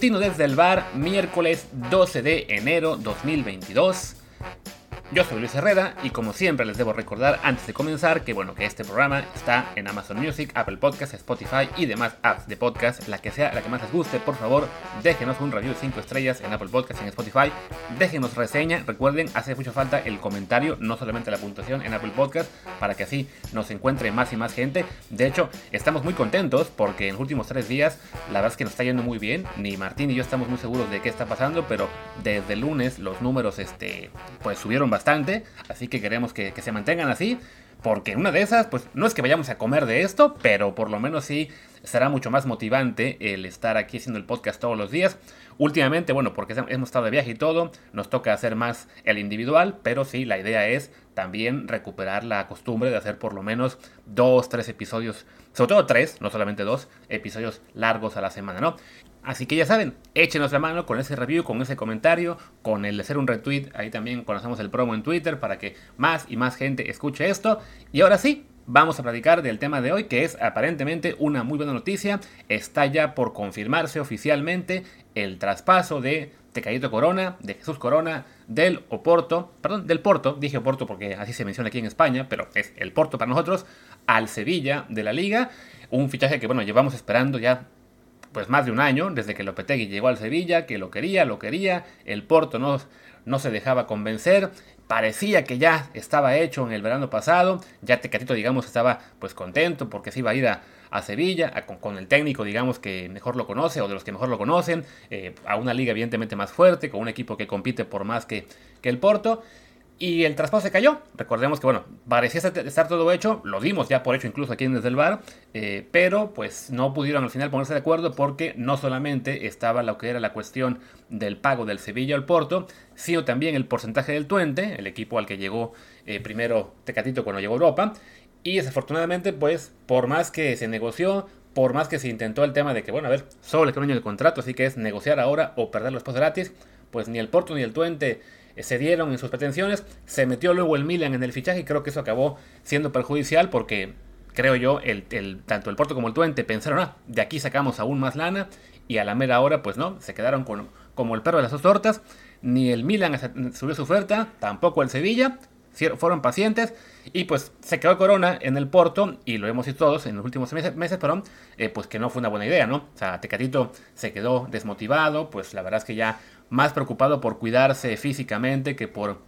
Matutino desde el bar, miércoles 12 de enero 2022. Yo soy Luis Herrera y como siempre les debo recordar antes de comenzar que bueno que este programa está en Amazon Music, Apple Podcasts, Spotify y demás apps de podcast, la que sea la que más les guste, por favor, déjenos un review de 5 estrellas en Apple Podcasts en Spotify, déjenos reseña, recuerden, hace mucha falta el comentario, no solamente la puntuación en Apple Podcasts, para que así nos encuentre más y más gente. De hecho, estamos muy contentos porque en los últimos 3 días la verdad es que nos está yendo muy bien, ni Martín y yo estamos muy seguros de qué está pasando, pero desde el lunes los números este pues subieron bastante bastante, así que queremos que, se mantengan así, porque una de esas, pues no es que vayamos a comer de esto, pero por lo menos sí será mucho más motivante el estar aquí haciendo el podcast todos los días. Últimamente, bueno, porque hemos estado de viaje y todo, nos toca hacer más el individual, pero sí, la idea es también recuperar la costumbre de hacer por lo menos dos, tres episodios, sobre todo tres, no solamente dos, episodios largos a la semana, ¿no? Así que ya saben, échenos la mano con ese review, con ese comentario, con el hacer un retweet. Ahí también conocemos el promo en Twitter para que más y más gente escuche esto. Y ahora sí, vamos a platicar del tema de hoy, que es aparentemente una muy buena noticia. Está ya por confirmarse oficialmente el traspaso de Tecayito Corona, de Jesús Corona, del Oporto, perdón, del Porto, dije Oporto porque así se menciona aquí en España, pero es el Porto para nosotros, al Sevilla de la Liga. Un fichaje que, bueno, llevamos esperando ya pues más de un año, desde que Lopetegui llegó al Sevilla, que lo quería, lo quería, el Porto no, no se dejaba convencer, parecía que ya estaba hecho en el verano pasado, ya Tecatito digamos estaba pues contento porque se iba a ir a, Sevilla, con, el técnico digamos que mejor lo conoce o de los que mejor lo conocen, eh, a una liga evidentemente más fuerte, con un equipo que compite por más que, que el Porto, y el traspaso se cayó. Recordemos que, bueno, parecía estar todo hecho, lo dimos ya por hecho incluso aquí Desde el Bar, eh, pero pues no pudieron al final ponerse de acuerdo porque no solamente estaba lo que era la cuestión del pago del Sevilla al Porto, sino también el porcentaje del Tuente, el equipo al que llegó eh, primero Tecatito cuando llegó a Europa. Y desafortunadamente, pues, por más que se negoció, por más que se intentó el tema de que, bueno, a ver, solo le queda un año contrato, así que es negociar ahora o perder los gratis, pues ni el Porto ni el Tuente se dieron en sus pretensiones. Se metió luego el Milan en el fichaje y creo que eso acabó siendo perjudicial porque creo yo, el, tanto el Porto como el Twente pensaron, ah, de aquí sacamos aún más lana y a la mera hora, pues no, se quedaron con, como el perro de las dos tortas. Ni el Milan subió su oferta, tampoco el Sevilla, fueron pacientes y pues se quedó Corona en el Porto y lo hemos visto todos en los últimos meses, meses eh, pues que no fue una buena idea, ¿no? O sea, Tecatito se quedó desmotivado, pues la verdad es que ya más preocupado por cuidarse físicamente que por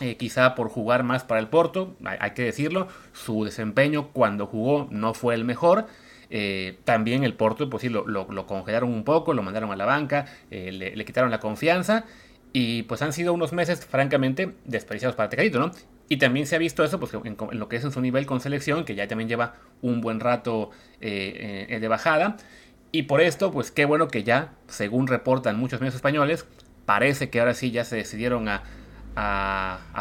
eh, quizá por jugar más para el Porto, hay, que decirlo, su desempeño cuando jugó no fue el mejor. Eh, también el Porto, pues sí, lo, congelaron un poco, lo mandaron a la banca, le, quitaron la confianza y pues han sido unos meses, francamente, desperdiciados para Tecadito, ¿no? Y también se ha visto eso pues, en, lo que es en su nivel con selección, que ya también lleva un buen rato de bajada. Y por esto, pues qué bueno que ya, según reportan muchos medios españoles, parece que ahora sí ya se decidieron a,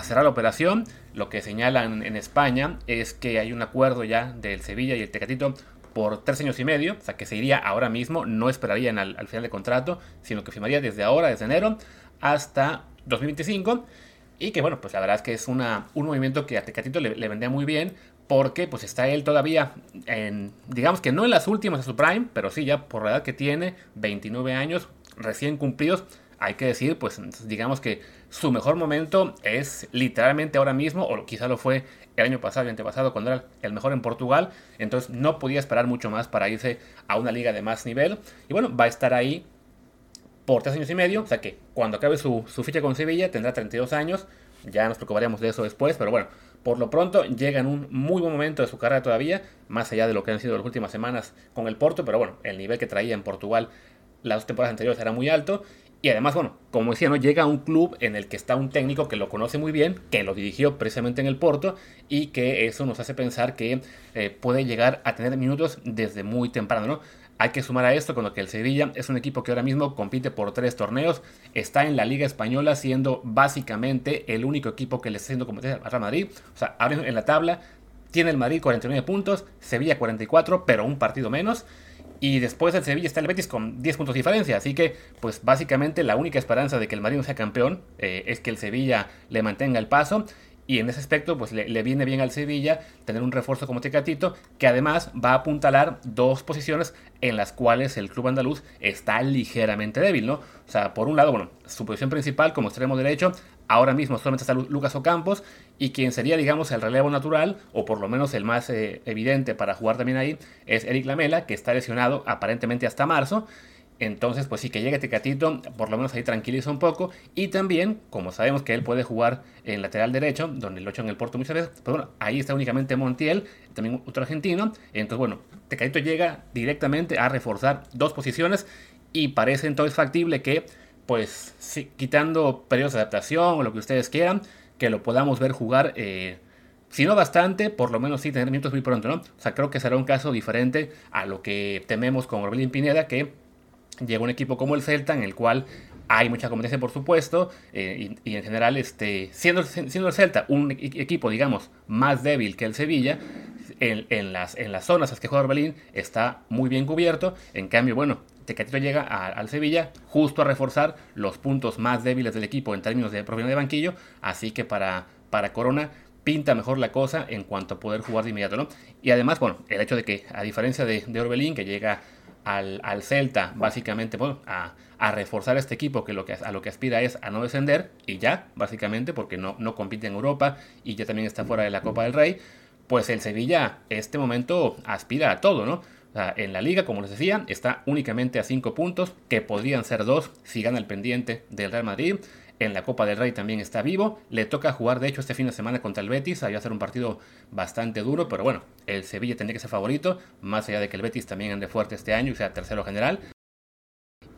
cerrar la operación. Lo que señalan en España es que hay un acuerdo ya del Sevilla y el Tecatito por tres años y medio, o sea que se iría ahora mismo, no esperarían al, final del contrato, sino que firmaría desde ahora, desde enero, hasta 2025. Y que bueno, pues la verdad es que es una, un movimiento que a Tecatito le, vendría muy bien, porque pues está él todavía en, digamos que no en las últimas de su prime, pero sí ya por la edad que tiene, 29 años recién cumplidos, hay que decir, pues digamos que su mejor momento es literalmente ahora mismo, o quizá lo fue el año pasado, el antepasado, cuando era el mejor en Portugal, entonces no podía esperar mucho más para irse a una liga de más nivel, y bueno, va a estar ahí por tres años y medio, o sea que cuando acabe su, su ficha con Sevilla tendrá 32 años, ya nos preocuparíamos de eso después, pero bueno, por lo pronto llega en un muy buen momento de su carrera todavía, más allá de lo que han sido las últimas semanas con el Porto, pero bueno, el nivel que traía en Portugal las dos temporadas anteriores era muy alto. Y además, bueno, como decía, ¿no? llega a un club en el que está un técnico que lo conoce muy bien, que lo dirigió precisamente en el Porto y que eso nos hace pensar que eh, puede llegar a tener minutos desde muy temprano, ¿no? Hay que sumar a esto con lo que el Sevilla es un equipo que ahora mismo compite por tres torneos, está en la Liga Española siendo básicamente el único equipo que le está haciendo competencia al Real Madrid. O sea, ahora en la tabla tiene el Madrid 49 puntos, Sevilla 44, pero un partido menos. Y después el Sevilla está el Betis con 10 puntos de diferencia. Así que, pues básicamente la única esperanza de que el Madrid sea campeón eh, es que el Sevilla le mantenga el paso. y en ese aspecto, pues le, viene bien al Sevilla tener un refuerzo como Tecatito, que además va a apuntalar dos posiciones en las cuales el club andaluz está ligeramente débil, ¿no? O sea, por un lado, bueno, su posición principal como extremo derecho, ahora mismo solamente está Lucas Ocampos, y quien sería, digamos, el relevo natural, o por lo menos el más eh, evidente para jugar también ahí, es Eric Lamela, que está lesionado aparentemente hasta marzo. Entonces, pues sí, que llegue Tecatito, por lo menos ahí tranquiliza un poco. Y también, como sabemos que él puede jugar en lateral derecho, donde lo hecho en el Porto muchas veces, pues bueno, ahí está únicamente Montiel, también otro argentino. Entonces, bueno, Tecatito llega directamente a reforzar dos posiciones y parece entonces factible que, pues, quitando periodos de adaptación o lo que ustedes quieran, que lo podamos ver jugar. Eh, si no bastante, por lo menos sí tener minutos muy pronto, ¿no? O sea, creo que será un caso diferente a lo que tememos con Orbelín Pineda, que llega un equipo como el Celta, en el cual hay mucha competencia, por supuesto, eh, y, en general, este, siendo, siendo el Celta un e-, equipo, digamos, más débil que el Sevilla, en, las, en las zonas en las que juega Orbelín está muy bien cubierto. En cambio, bueno, Tecatito llega al Sevilla justo a reforzar los puntos más débiles del equipo en términos de propiedad de banquillo, así que para, para Corona pinta mejor la cosa en cuanto a poder jugar de inmediato, ¿no? Y además, bueno, el hecho de que, a diferencia de, Orbelín, que llega al, Celta, básicamente, bueno, a, reforzar este equipo que, que a lo que aspira es a no descender, y ya, básicamente, porque no, no compite en Europa y ya también está fuera de la Copa del Rey, pues el Sevilla, este momento, aspira a todo, ¿no? En la liga, como les decía, está únicamente a 5 puntos, que podrían ser 2 si gana el pendiente del Real Madrid. En la Copa del Rey también está vivo. Le toca jugar, de hecho, este fin de semana contra el Betis. Ahí va ser un partido bastante duro, pero bueno, el Sevilla tendría que ser favorito, más allá de que el Betis también ande fuerte este año y sea tercero general.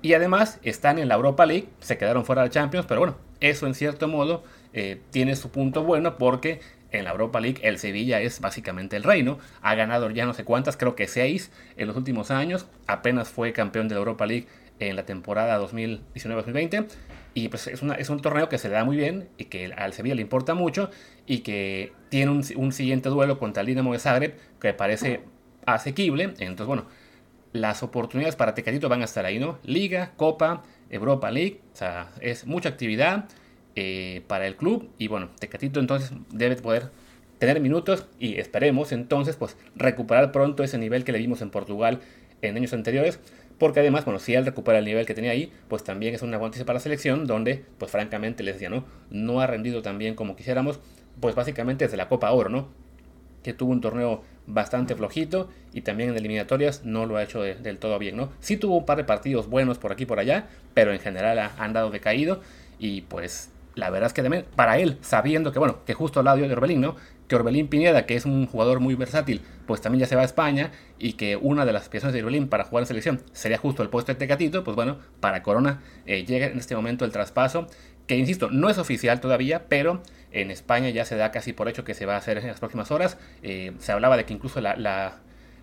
Y además están en la Europa League, se quedaron fuera de Champions, pero bueno, eso en cierto modo eh, tiene su punto bueno porque en la Europa League el Sevilla es básicamente el reino. Ha ganado ya no sé cuántas, creo que seis en los últimos años. Apenas fue campeón de la Europa League en la temporada 2019-2020. Y pues es, un torneo que se le da muy bien y que al Sevilla le importa mucho y que tiene un, siguiente duelo contra el Dinamo de Zagreb que parece asequible. Entonces, bueno, las oportunidades para Tecatito van a estar ahí, ¿no? Liga, Copa, Europa League, o sea, es mucha actividad eh, para el club y bueno, Tecatito entonces debe poder tener minutos y esperemos entonces pues recuperar pronto ese nivel que le vimos en Portugal en años anteriores porque además, bueno, si él recupera el nivel que tenía ahí, pues también es una noticia para la selección, donde, pues francamente, les decía, ¿no? No ha rendido tan bien como quisiéramos, pues básicamente desde la Copa Oro, ¿no? Que tuvo un torneo bastante flojito y también en eliminatorias no lo ha hecho del todo bien, ¿no? Sí tuvo un par de partidos buenos por aquí y por allá, pero en general ha andado decaído y pues la verdad es que también para él, sabiendo que, bueno, que justo al lado de Orbelín, ¿no? Que Orbelín Pineda, que es un jugador muy versátil, pues también ya se va a España y que una de las aspiraciones de Orbelín para jugar en selección sería justo el puesto de Tecatito, pues bueno, para Corona eh, llega en este momento el traspaso, que insisto, no es oficial todavía, pero en España ya se da casi por hecho que se va a hacer en las próximas horas. Eh, se hablaba de que incluso la, la,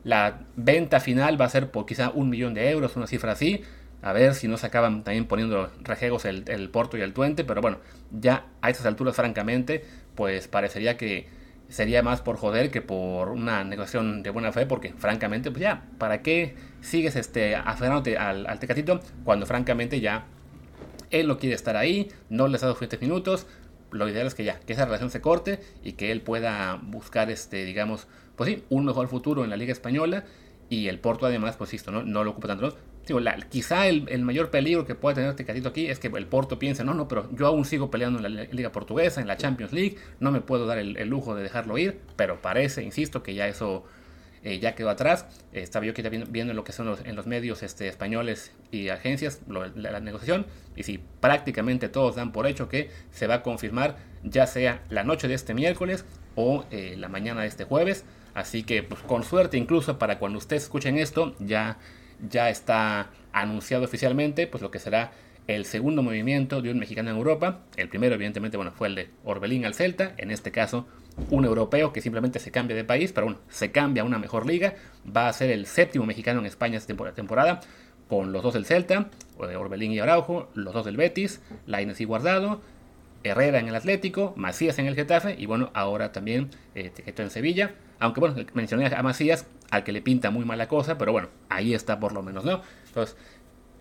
la venta final va a ser por quizá un millón de euros, una cifra así a ver si no se acaban también poniendo rejegos el, Porto y el Tuente, pero bueno, ya a estas alturas, francamente, pues parecería que sería más por joder que por una negociación de buena fe, porque francamente, pues ya, ¿para qué sigues este, aferrándote al, al Tecatito cuando francamente ya él no quiere estar ahí, no les ha dado suficientes minutos? Lo ideal es que ya, que esa relación se corte y que él pueda buscar, este, digamos, pues sí, un mejor futuro en la Liga Española y el Porto además, pues esto, no, no lo ocupa tanto quizá el, mayor peligro que puede tener Tecatito aquí es que el Porto piense, no, no, pero yo aún sigo peleando en la Liga Portuguesa, en la Champions League, no me puedo dar el, lujo de dejarlo ir, pero parece, insisto, que ya eso eh, ya quedó atrás. estaba yo aquí viendo, lo que son los, en los medios este, españoles y agencias, la, negociación, y si prácticamente todos dan por hecho que se va a confirmar ya sea la noche de este miércoles o eh, la mañana de este jueves. Así que, pues, con suerte, incluso para cuando ustedes escuchen esto, ya ya está anunciado oficialmente pues lo que será el segundo movimiento de un mexicano en Europa. El primero, evidentemente, bueno, fue el de Orbelín al Celta. En este caso, un europeo que simplemente se cambia de país, pero bueno, se cambia a una mejor liga. Va a ser el séptimo mexicano en España esta temporada, con los dos del Celta, Orbelín y Araujo, los dos del Betis, Laines y Guardado, Herrera en el Atlético, Macías en el Getafe y bueno, ahora también eh, en Sevilla. Aunque bueno, mencioné a Macías, al que le pinta muy mala cosa, pero bueno, ahí está por lo menos, ¿no? Entonces,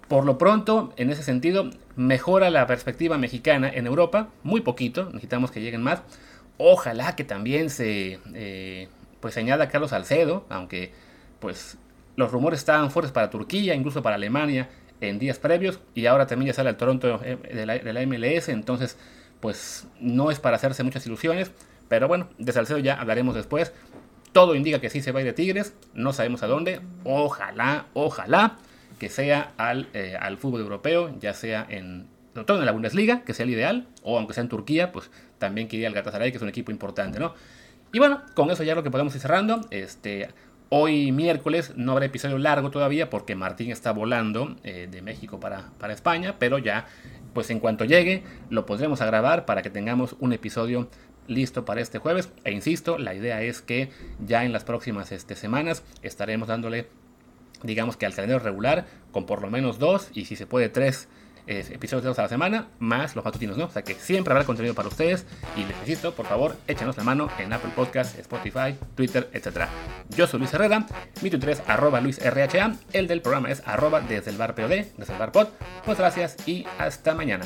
por lo pronto, en ese sentido, mejora la perspectiva mexicana en Europa, muy poquito, necesitamos que lleguen más, Ojalá que también se eh, pues añada Carlos Salcedo, aunque pues los rumores estaban fuertes para Turquía, incluso para Alemania en días previos, y ahora también ya sale el Toronto eh, de la, de la MLS, entonces pues no es para hacerse muchas ilusiones, pero bueno, de Salcedo ya hablaremos después. Todo indica que sí se va a ir de Tigres, no sabemos a dónde, ojalá, ojalá que sea al, eh, al fútbol europeo, ya sea en, todo en la Bundesliga, que sea el ideal, o aunque sea en Turquía, pues también quería el Galatasaray, que es un equipo importante, ¿no? Y bueno, con eso ya lo que podemos ir cerrando. Este, hoy miércoles no habrá episodio largo todavía porque Martín está volando eh, de México para, para España, pero ya, pues en cuanto llegue, lo podremos a grabar para que tengamos un episodio listo para este jueves. E insisto, la idea es que ya en las próximas este, semanas estaremos dándole, digamos que al calendario regular, con por lo menos dos y si se puede tres episodios a la semana, más los matutinos, ¿no? O sea que siempre habrá contenido para ustedes y les necesito, por favor, échenos la mano en Apple Podcast, Spotify, Twitter, etc. Yo soy Luis Herrera, mi Twitter es arroba LuisRHA, el del programa es arroba desde el bar POD, desde el bar pod. Pues gracias y hasta mañana.